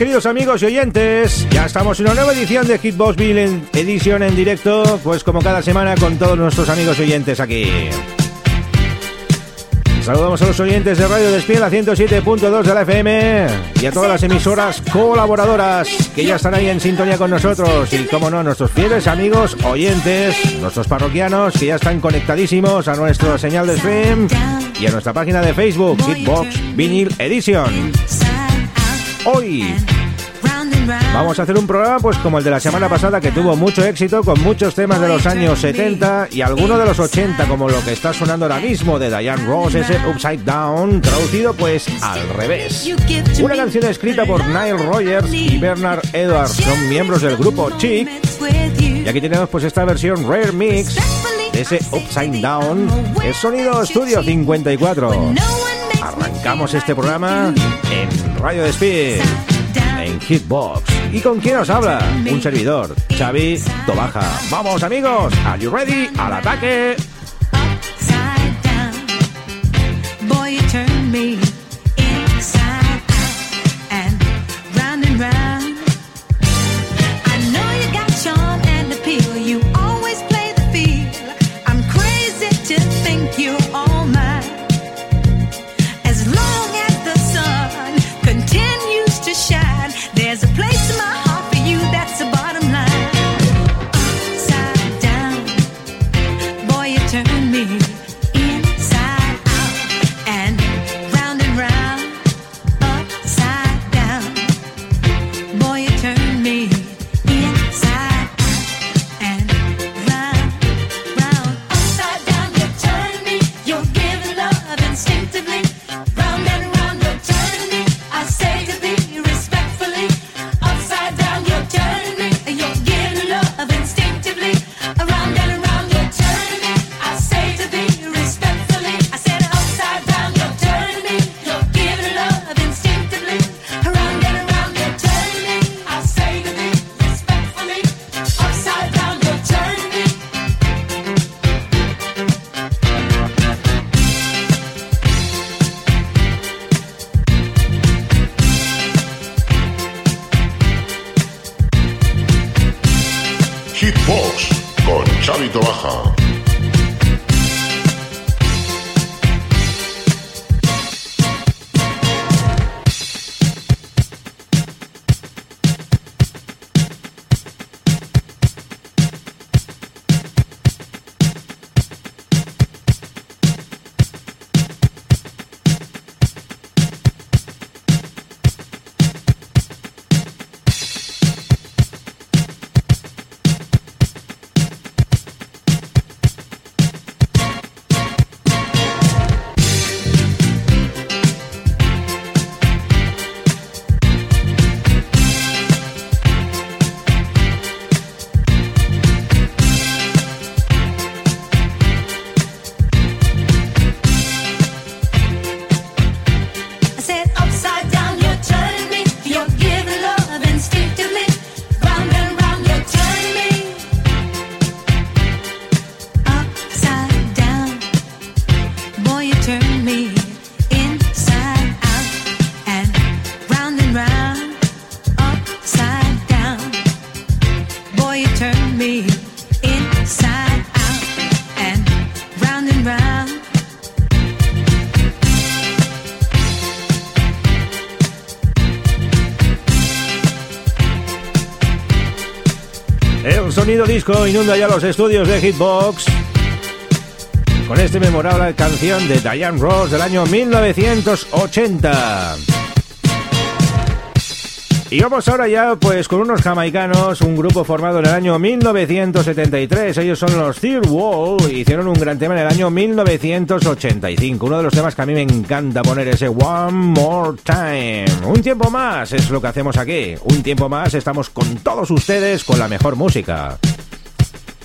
Queridos amigos y oyentes, ya estamos en una nueva edición de Hitbox Vinyl Edition en directo, pues como cada semana con todos nuestros amigos y oyentes aquí. Saludamos a los oyentes de Radio Despiel a 107.2 de la FM y a todas las emisoras colaboradoras que ya están ahí en sintonía con nosotros y como no, nuestros fieles amigos oyentes, nuestros parroquianos que ya están conectadísimos a nuestra señal de stream y a nuestra página de Facebook Hitbox Vinyl Edition. Hoy Vamos a hacer un programa pues como el de la semana pasada que tuvo mucho éxito con muchos temas de los años 70 y algunos de los 80 como lo que está sonando ahora mismo de Diane Ross, ese Upside Down, traducido pues al revés. Una canción escrita por Nile Rogers y Bernard Edwards, son miembros del grupo Chic. Y aquí tenemos pues esta versión Rare Mix de ese Upside Down, es sonido Studio 54. Arrancamos este programa en Radio Despid Hitbox. ¿Y con quién os habla? Un servidor, Xavi Tobaja. Vamos amigos, ¿are you ready? ¡Al ataque! sonido disco inunda ya los estudios de Hitbox con esta memorable canción de Diane Ross del año 1980. Y vamos ahora ya pues con unos jamaicanos, un grupo formado en el año 1973. Ellos son los Third Wall. Hicieron un gran tema en el año 1985. Uno de los temas que a mí me encanta poner ese One More Time. Un tiempo más es lo que hacemos aquí. Un tiempo más estamos con todos ustedes con la mejor música.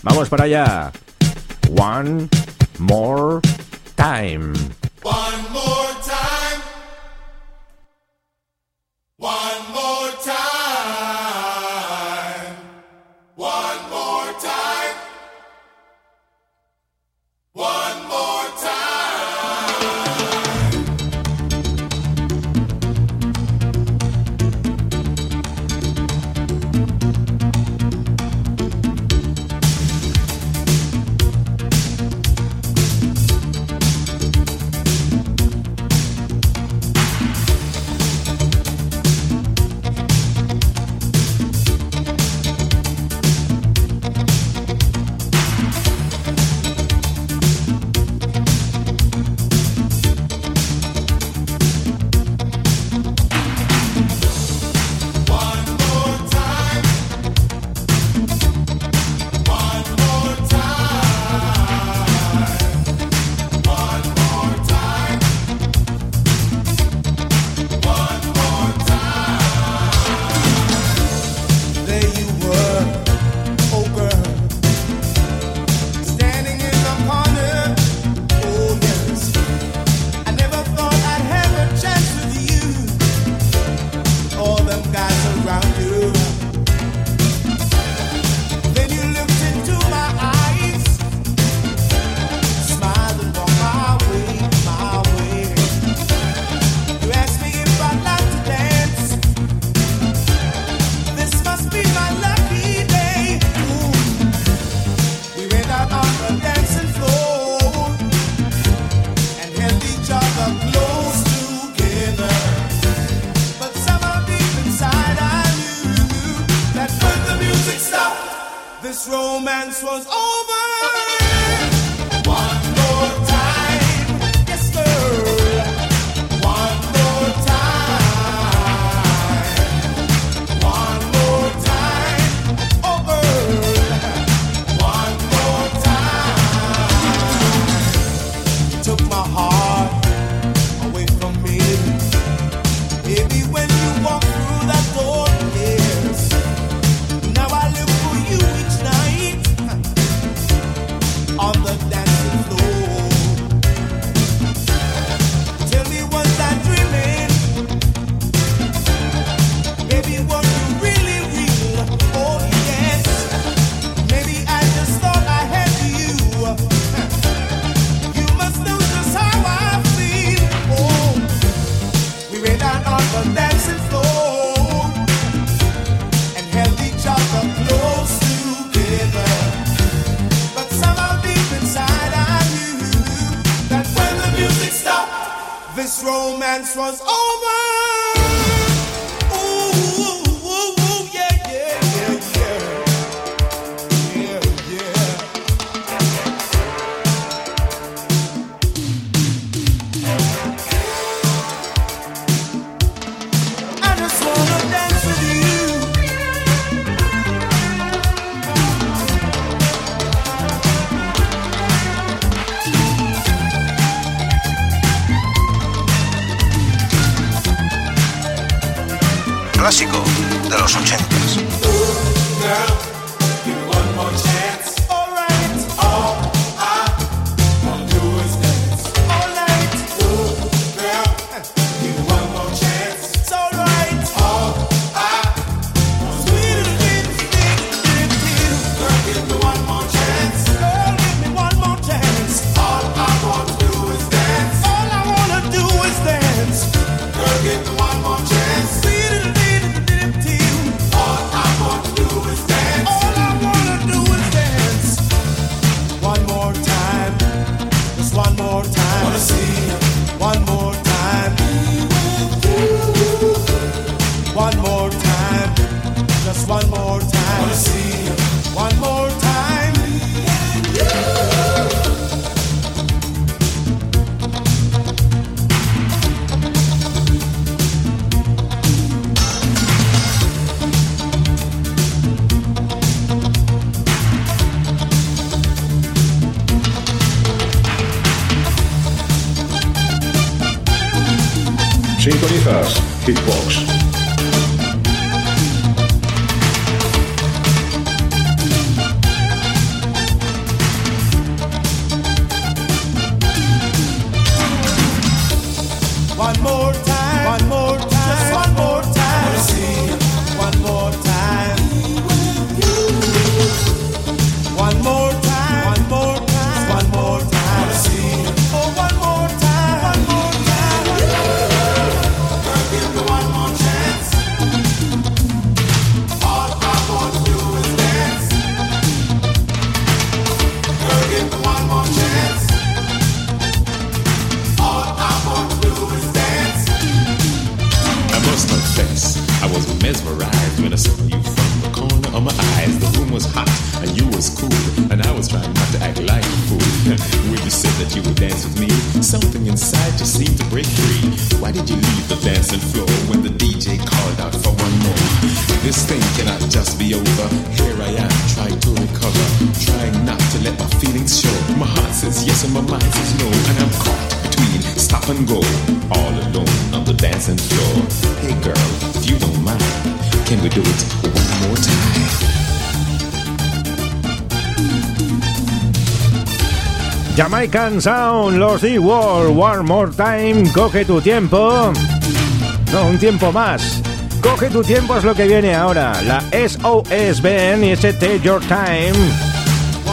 Vamos para allá. One More Time. One this romance was over. romance was over. Room was hot and you was cool, and I was trying not to act like a fool. when you said that you would dance with me, something inside just seemed to break free. Why did you leave the dancing floor when the DJ called out for one more? This thing cannot just be over. Here I am trying to recover, trying not to let my feelings show. My heart says yes and my mind says no, and I'm caught between stop and go, all alone on the dancing floor. Hey girl, if you don't mind, can we do it one more time? Jamaican Sound, los D-World, One More Time, coge tu tiempo. No, un tiempo más. Coge tu tiempo es lo que viene ahora. La SOS Ben y Take Your Time.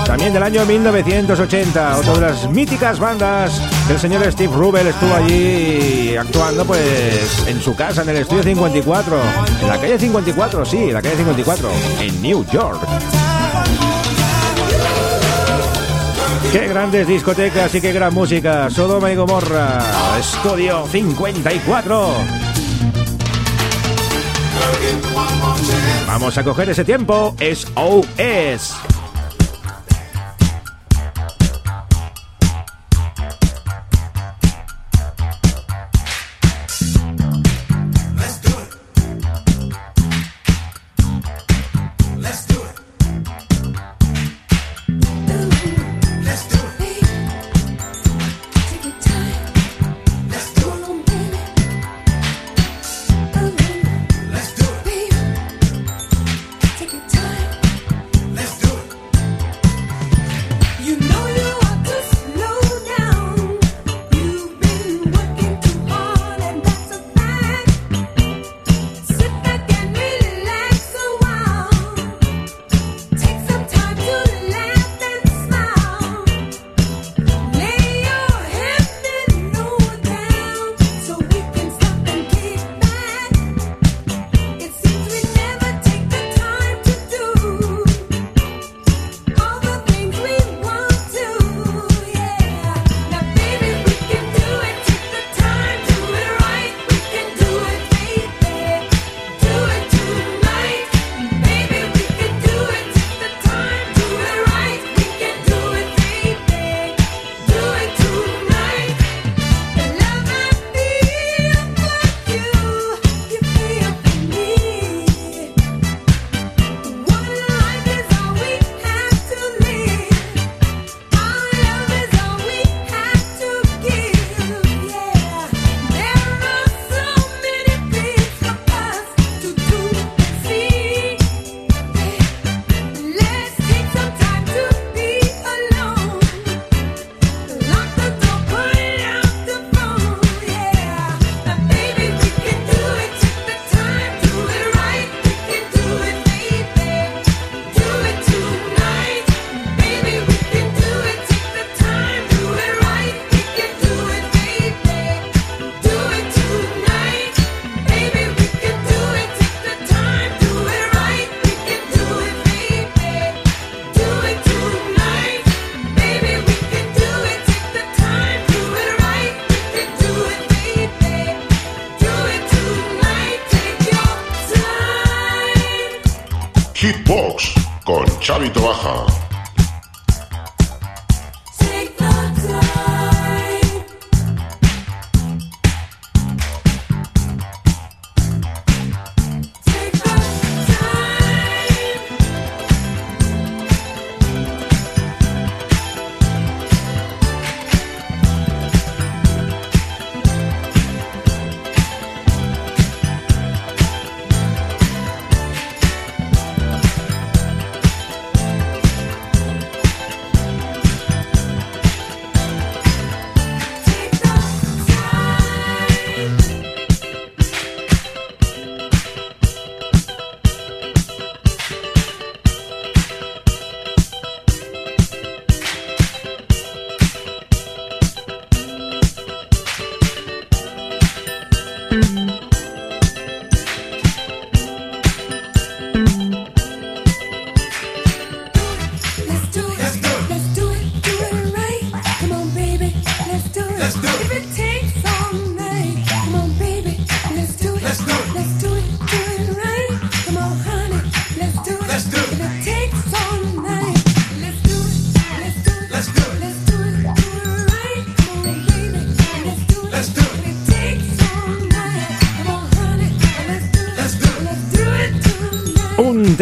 También del año 1980, otra de las míticas bandas el señor Steve Rubel estuvo allí actuando pues en su casa en el estudio 54, en la calle 54, sí, en la calle 54, en New York. Qué grandes discotecas y qué gran música. Sodoma y Gomorra. Estudio 54. Vamos a coger ese tiempo. Es OS.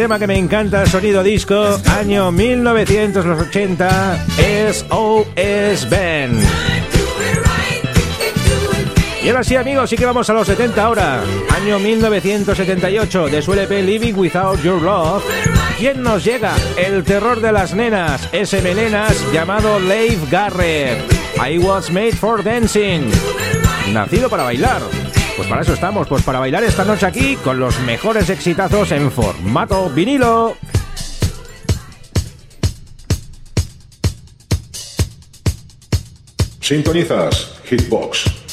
tema que me encanta, sonido disco, año 1980, SOS Ben. Y ahora sí, amigos, sí que vamos a los 70 ahora. Año 1978, de su LP Living Without Your Love. ¿Quién nos llega? El terror de las nenas, ese melenas llamado Leif Garrett. I was made for dancing. Nacido para bailar. Pues para eso estamos, pues para bailar esta noche aquí con los mejores exitazos en formato vinilo. Sintonizas Hitbox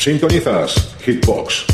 Sintonizas Hitbox.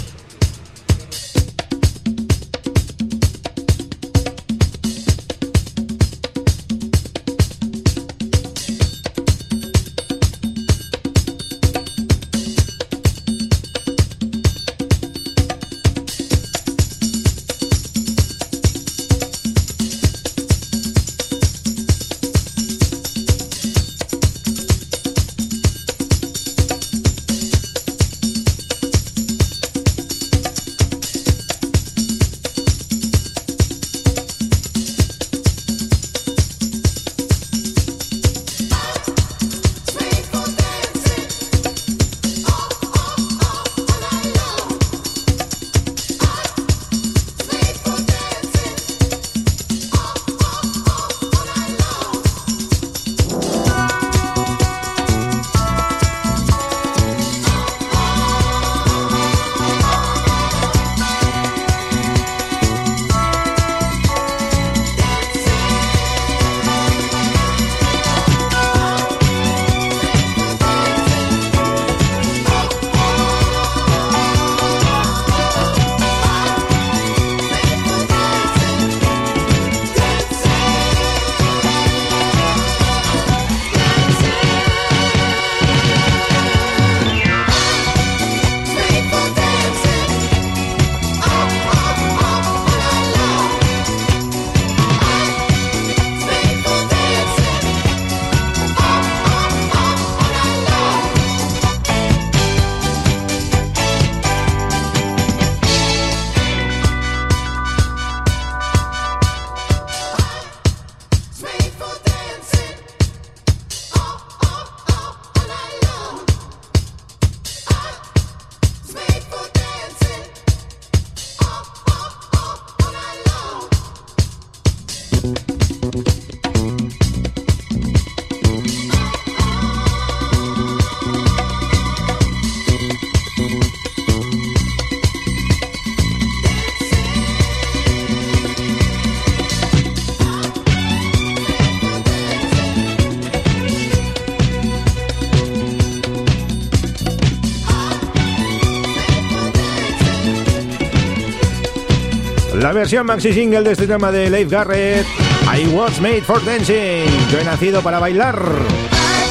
Versión maxi single de este tema de Leif Garrett, I was made for dancing. Yo he nacido para bailar.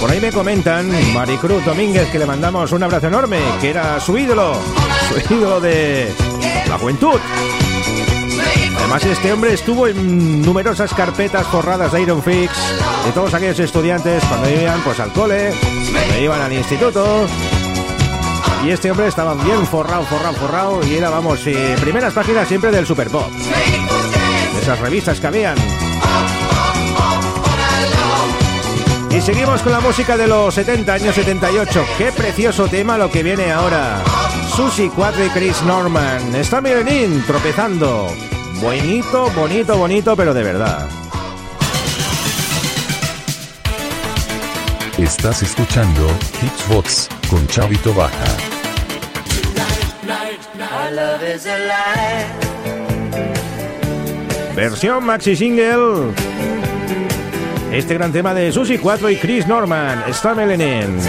Por ahí me comentan, Maricruz Domínguez, que le mandamos un abrazo enorme, que era su ídolo, su ídolo de la juventud. Además, este hombre estuvo en numerosas carpetas forradas de Iron Fix de todos aquellos estudiantes cuando iban pues, al cole, cuando iban al instituto. Y este hombre estaba bien forrado, forrado, forrado y era, vamos, eh, primeras páginas siempre del Super Pop. Esas revistas que habían. Y seguimos con la música de los 70, años 78. Qué precioso tema lo que viene ahora. Susi 4 y Chris Norman. Está Mirenin tropezando. Bonito, bonito, bonito, pero de verdad. Estás escuchando Hitsbox con Chavito Baja. Versión maxi single. Este gran tema de Susi 4 y Chris Norman. Stumbling in.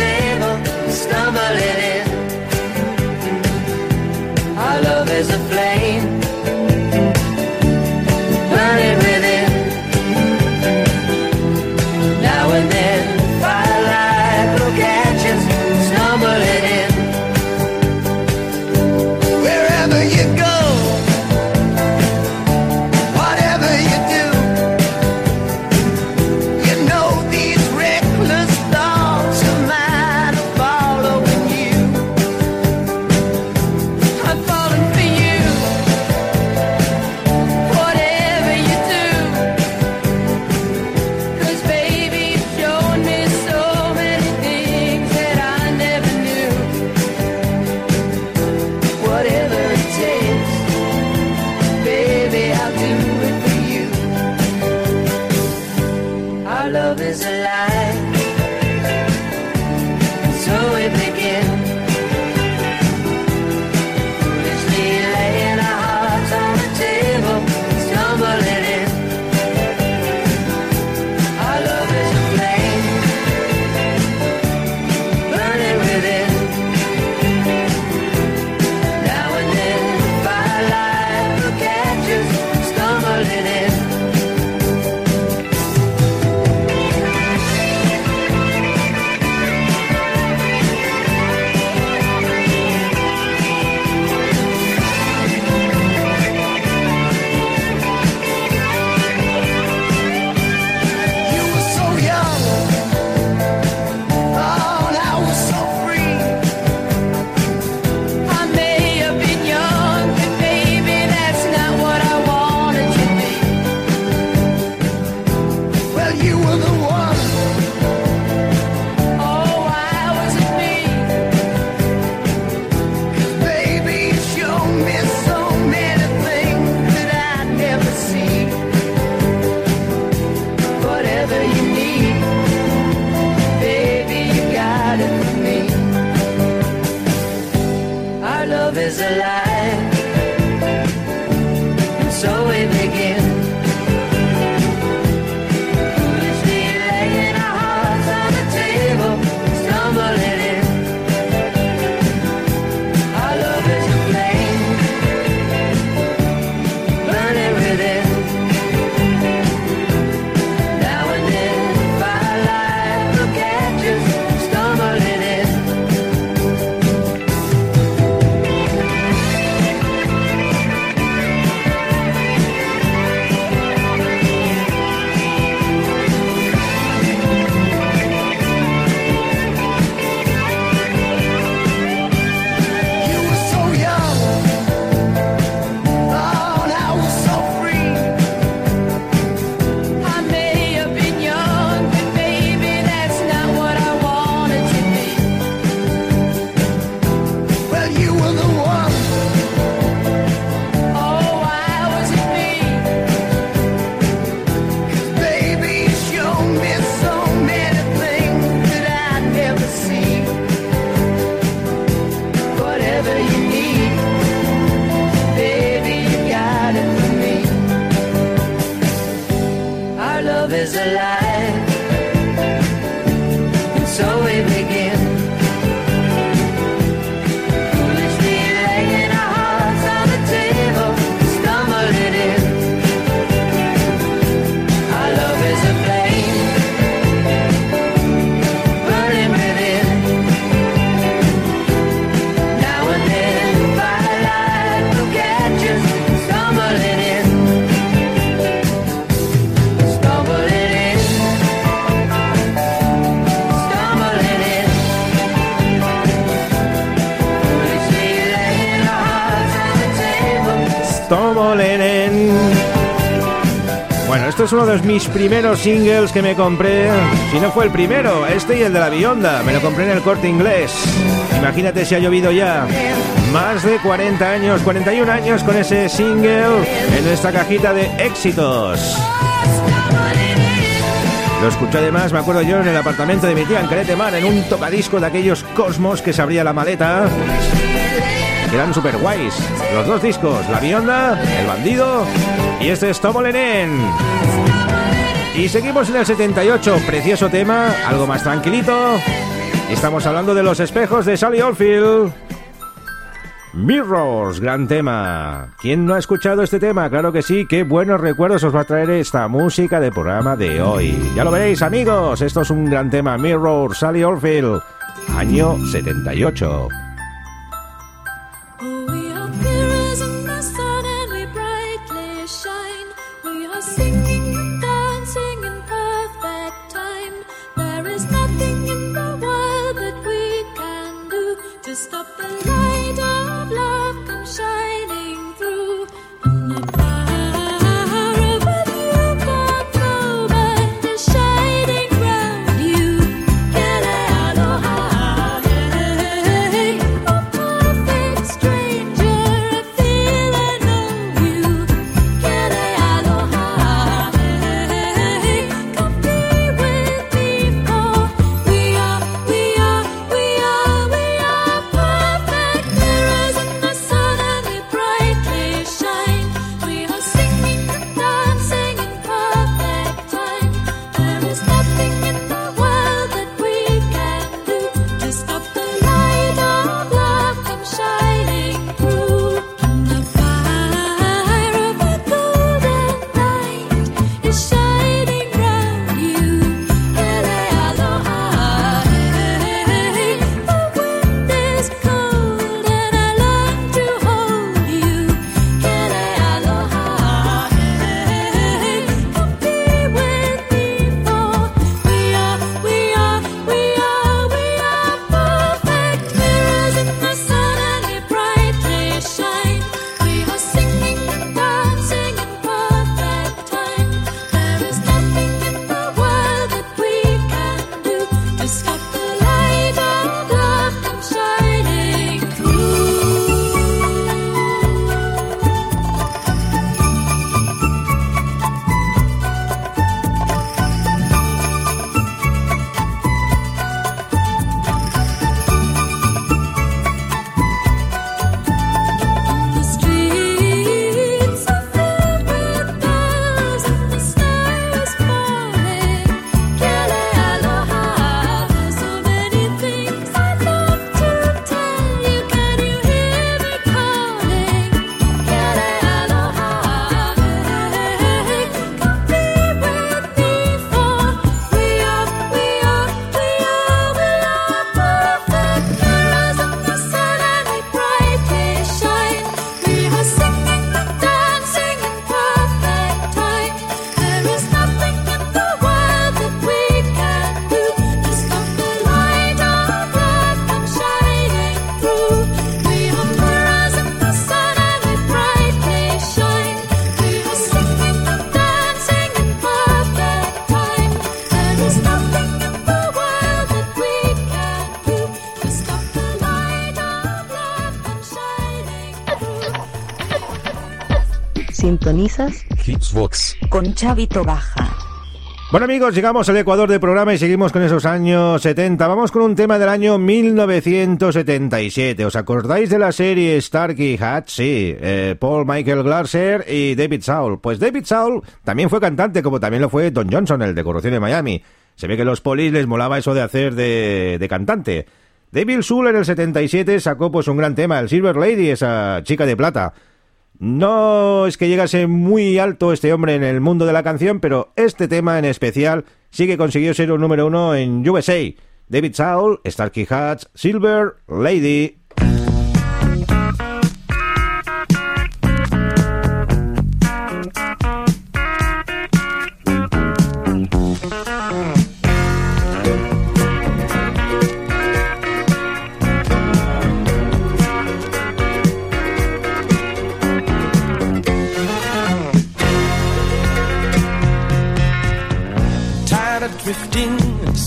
love is a lie. Tomolenen. Bueno, este es uno de mis primeros singles que me compré. Si no fue el primero, este y el de la Bionda. Me lo compré en el corte inglés. Imagínate si ha llovido ya. Más de 40 años, 41 años con ese single en esta cajita de éxitos. Lo escuché además, me acuerdo yo, en el apartamento de mi tía en Cretemar, en un tocadisco de aquellos cosmos que se abría la maleta. Eran super guays. Los dos discos, La Mionda, El Bandido y este es Tomo Lenén. Y seguimos en el 78, precioso tema, algo más tranquilito. Estamos hablando de los espejos de Sally Oldfield. Mirrors, gran tema. ¿Quién no ha escuchado este tema? Claro que sí, qué buenos recuerdos os va a traer esta música de programa de hoy. Ya lo veréis, amigos, esto es un gran tema. Mirrors, Sally Oldfield, año 78. sintonizas Hitsbox con Chavito Baja. Bueno amigos, llegamos al Ecuador del programa y seguimos con esos años 70. Vamos con un tema del año 1977. ¿Os acordáis de la serie Starkey Hatch? Sí, eh, Paul Michael Glasser y David Saul. Pues David Saul también fue cantante, como también lo fue Don Johnson, el de Corrupción de Miami. Se ve que a los polis les molaba eso de hacer de, de cantante. David Soul en el 77 sacó pues un gran tema, el Silver Lady, esa chica de plata. No es que llegase muy alto este hombre en el mundo de la canción, pero este tema en especial sí que consiguió ser un número uno en USA. David Saul, Starkey Hatch, Silver Lady.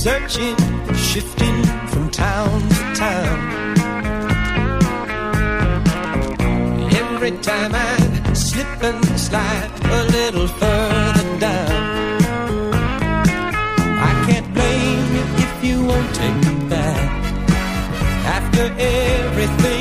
Searching, shifting from town to town. Every time I slip and slide a little further down. I can't blame you if you won't take me back. After everything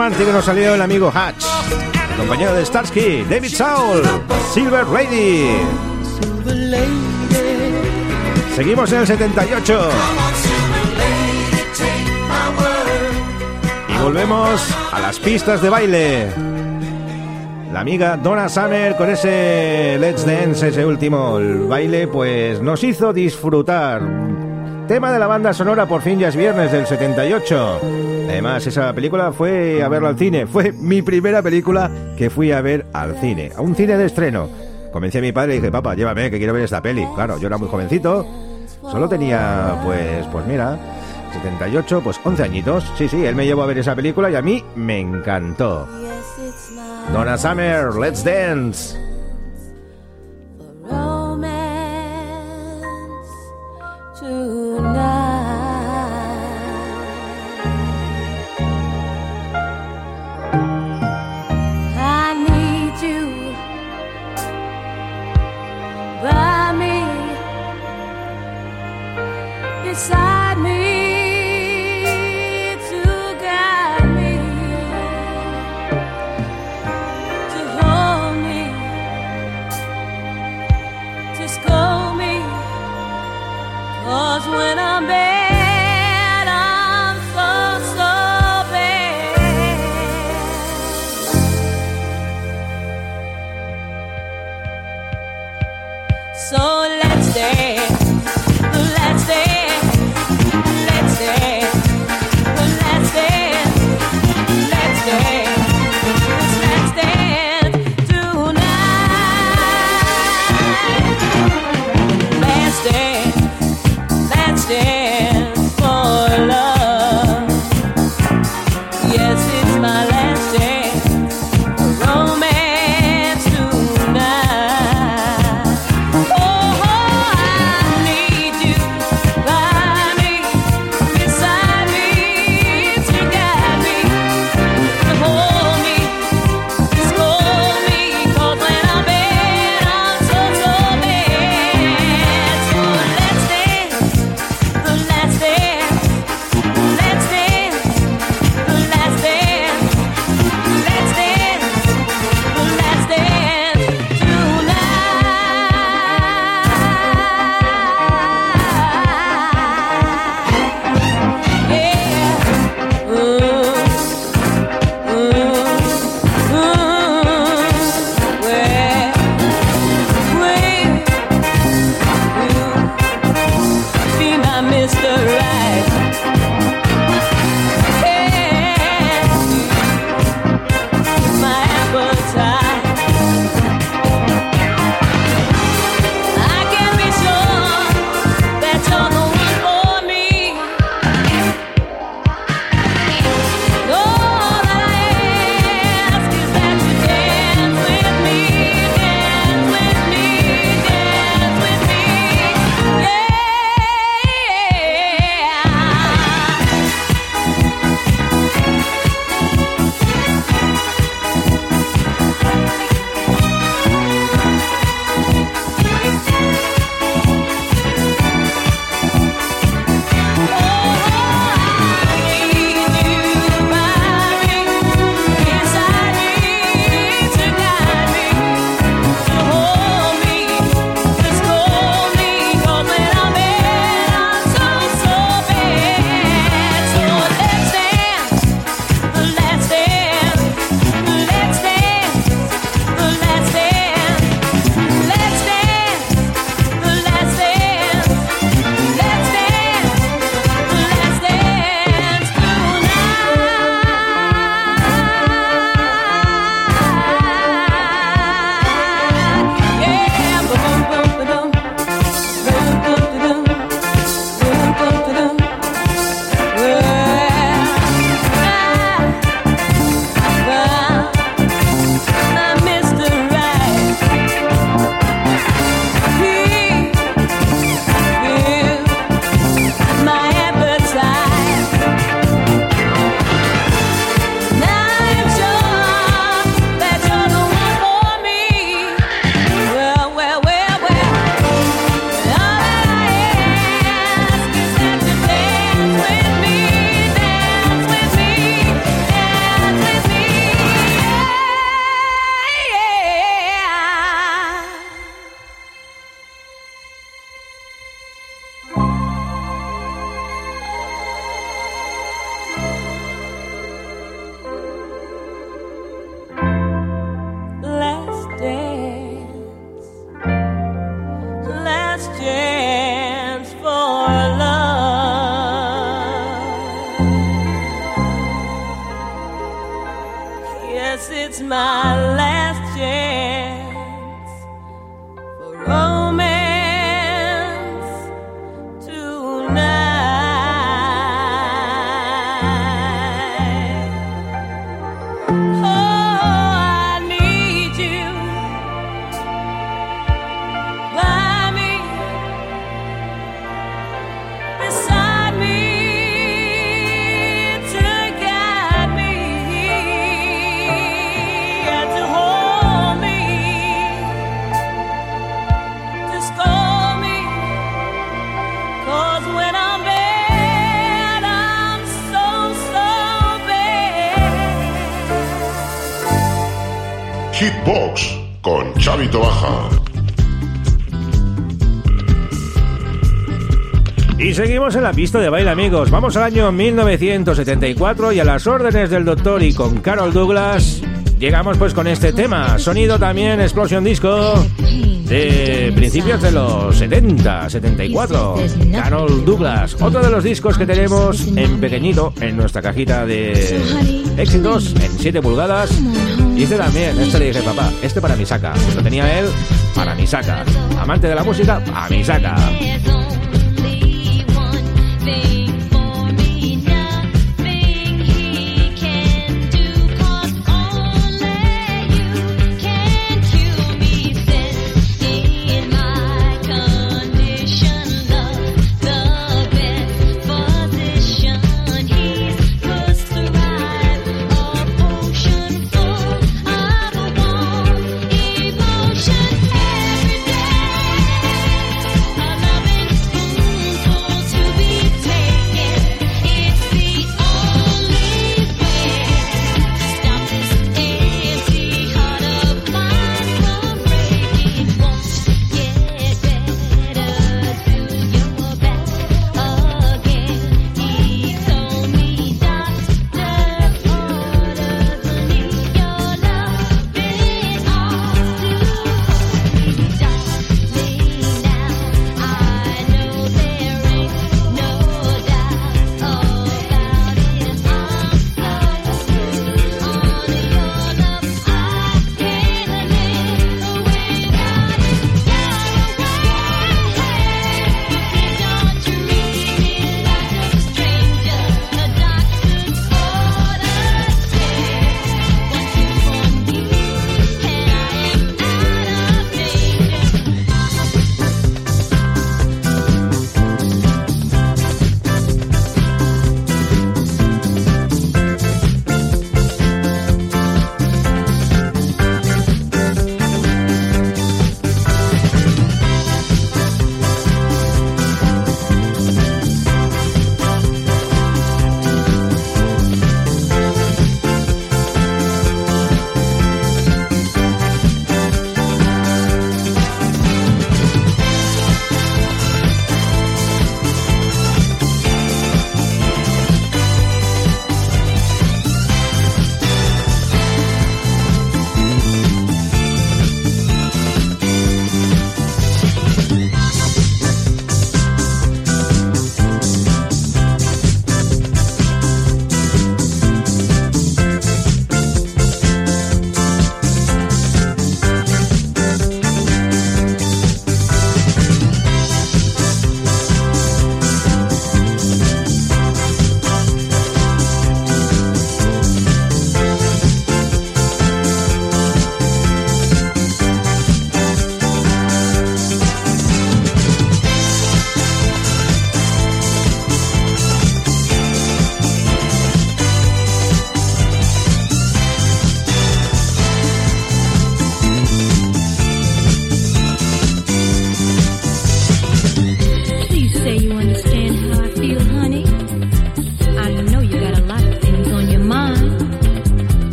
romántico nos salió el amigo Hatch. Compañero de Starsky, David Saul, Silver Lady. Seguimos en el 78 Come on, silver lady, take my word. y volvemos a las pistas de baile. La amiga Donna Summer con ese Let's Dance, ese último baile, pues nos hizo disfrutar. Tema de la banda sonora Por fin ya es viernes del 78. Además, esa película fue a verla al cine. Fue mi primera película que fui a ver al cine, a un cine de estreno. Convencí a mi padre y dije, papá, llévame, que quiero ver esta peli. Claro, yo era muy jovencito. Solo tenía, pues, pues mira, 78, pues 11 añitos. Sí, sí, él me llevó a ver esa película y a mí me encantó. Donna Summer, Let's Dance. Seguimos en la pista de baile, amigos. Vamos al año 1974 y a las órdenes del doctor y con Carol Douglas llegamos pues con este tema. Sonido también Explosion Disco de principios de los 70, 74. Carol Douglas, otro de los discos que tenemos en pequeñito en nuestra cajita de éxitos en 7 pulgadas. Y este también, este le dije, papá, este para mi saca. Pues lo tenía él para mi saca. Amante de la música, a mi saca.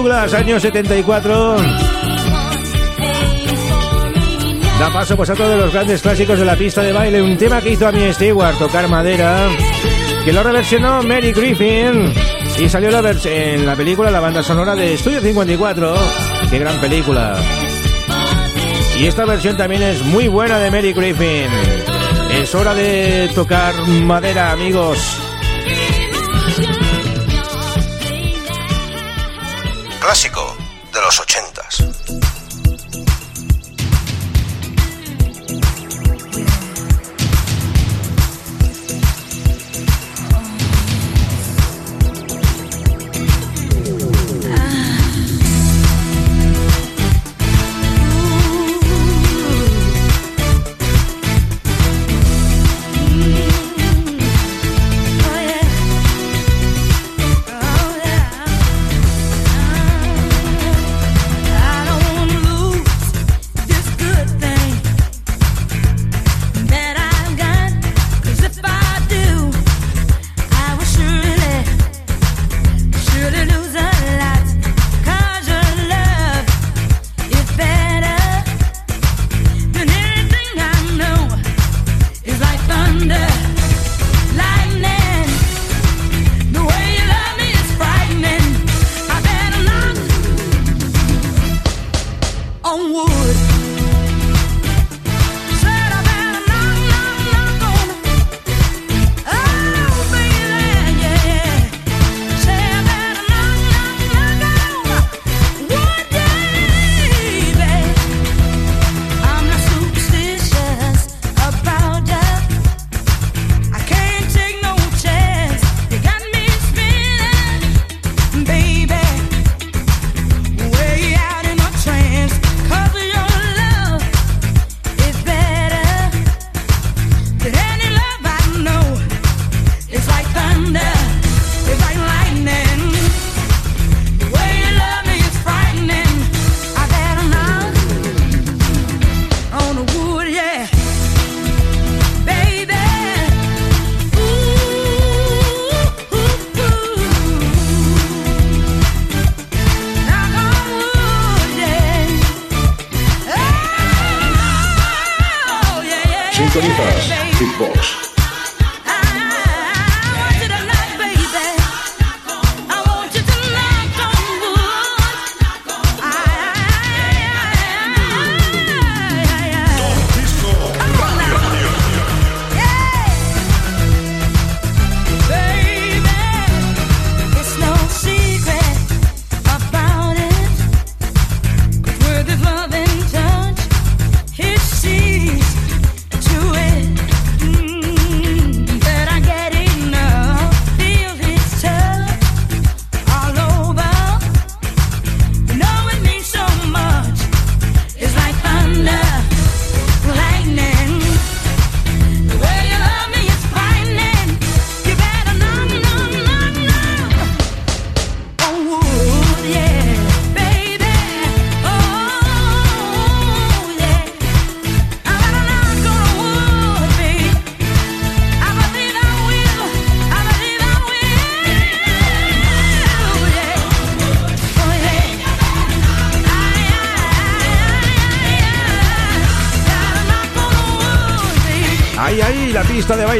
Douglas, año 74. Da paso pues a todos los grandes clásicos de la pista de baile, un tema que hizo a mi Stewart, tocar madera, que lo reversionó Mary Griffin y salió la en la película la banda sonora de Estudio 54. Qué gran película. Y esta versión también es muy buena de Mary Griffin. Es hora de tocar madera, amigos.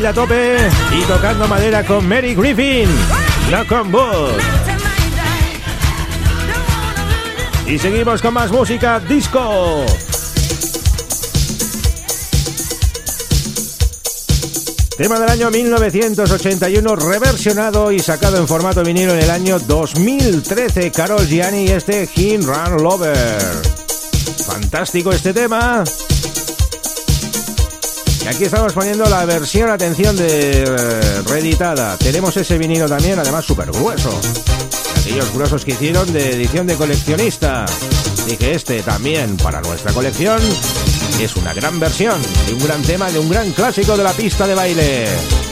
A tope y tocando madera con Mary Griffin, no con. Y seguimos con más música disco. Tema del año 1981, reversionado y sacado en formato vinilo en el año 2013. Carol Gianni este Him Run Lover. Fantástico este tema. Y aquí estamos poniendo la versión, atención, de eh, reeditada. Tenemos ese vinilo también, además súper grueso. Aquellos gruesos que hicieron de edición de coleccionista. Dije, este también para nuestra colección es una gran versión de un gran tema, de un gran clásico de la pista de baile.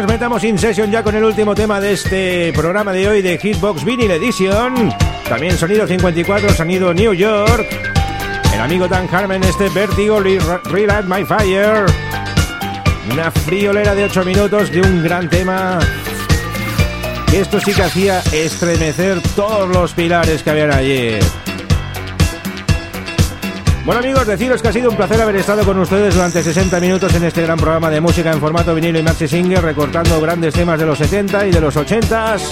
Nos metamos in session ya con el último tema de este programa de hoy de Hitbox Vinyl Edition. También sonido 54, sonido New York. El amigo Dan Harmon, este Vertigo Re- Relight My Fire. Una friolera de 8 minutos de un gran tema. Que esto sí que hacía estremecer todos los pilares que habían allí. Bueno amigos, deciros que ha sido un placer haber estado con ustedes durante 60 minutos en este gran programa de música en formato vinilo y maxi single, recortando grandes temas de los 70 y de los 80s.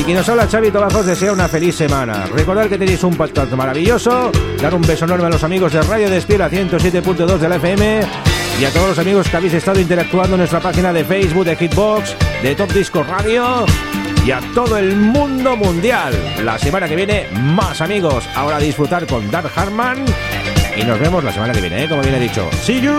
Y quien nos habla Xavi Tobajos desea una feliz semana. Recordad que tenéis un podcast maravilloso, dar un beso enorme a los amigos de Radio Despiel a 107.2 de la FM y a todos los amigos que habéis estado interactuando en nuestra página de Facebook de Hitbox, de Top Disco Radio y a todo el mundo mundial. La semana que viene, más amigos. Ahora a disfrutar con Dark Harman. Y nos vemos la semana que viene, ¿eh? como bien he dicho. ¡See you!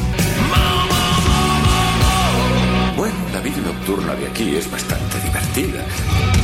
Nocturna de aquí es bastante divertida.